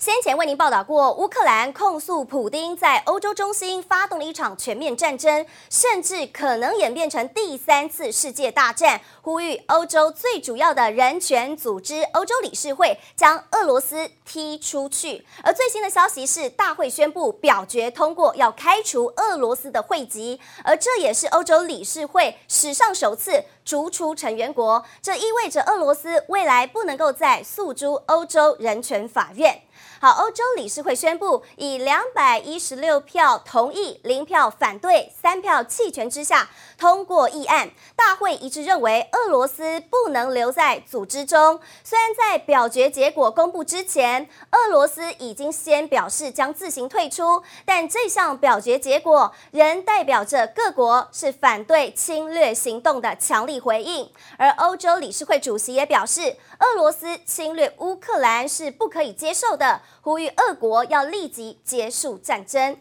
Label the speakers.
Speaker 1: 先前为您报道过，乌克兰控诉普丁在欧洲中心发动了一场全面战争，甚至可能演变成第三次世界大战，呼吁欧洲最主要的人权组织欧洲理事会将俄罗斯踢出去。而最新的消息是，大会宣布表决通过要开除俄罗斯的会籍，而这也是欧洲理事会史上首次逐出成员国，这意味着俄罗斯未来不能够再诉诸欧洲人权法院。好，欧洲理事会宣布，以两百一十六票同意、零票反对、三票弃权之下通过议案。大会一致认为，俄罗斯不能留在组织中。虽然在表决结果公布之前，俄罗斯已经先表示将自行退出，但这项表决结果仍代表着各国是反对侵略行动的强力回应。而欧洲理事会主席也表示，俄罗斯侵略乌克兰是不可以接受的。呼吁俄国要立即结束战争。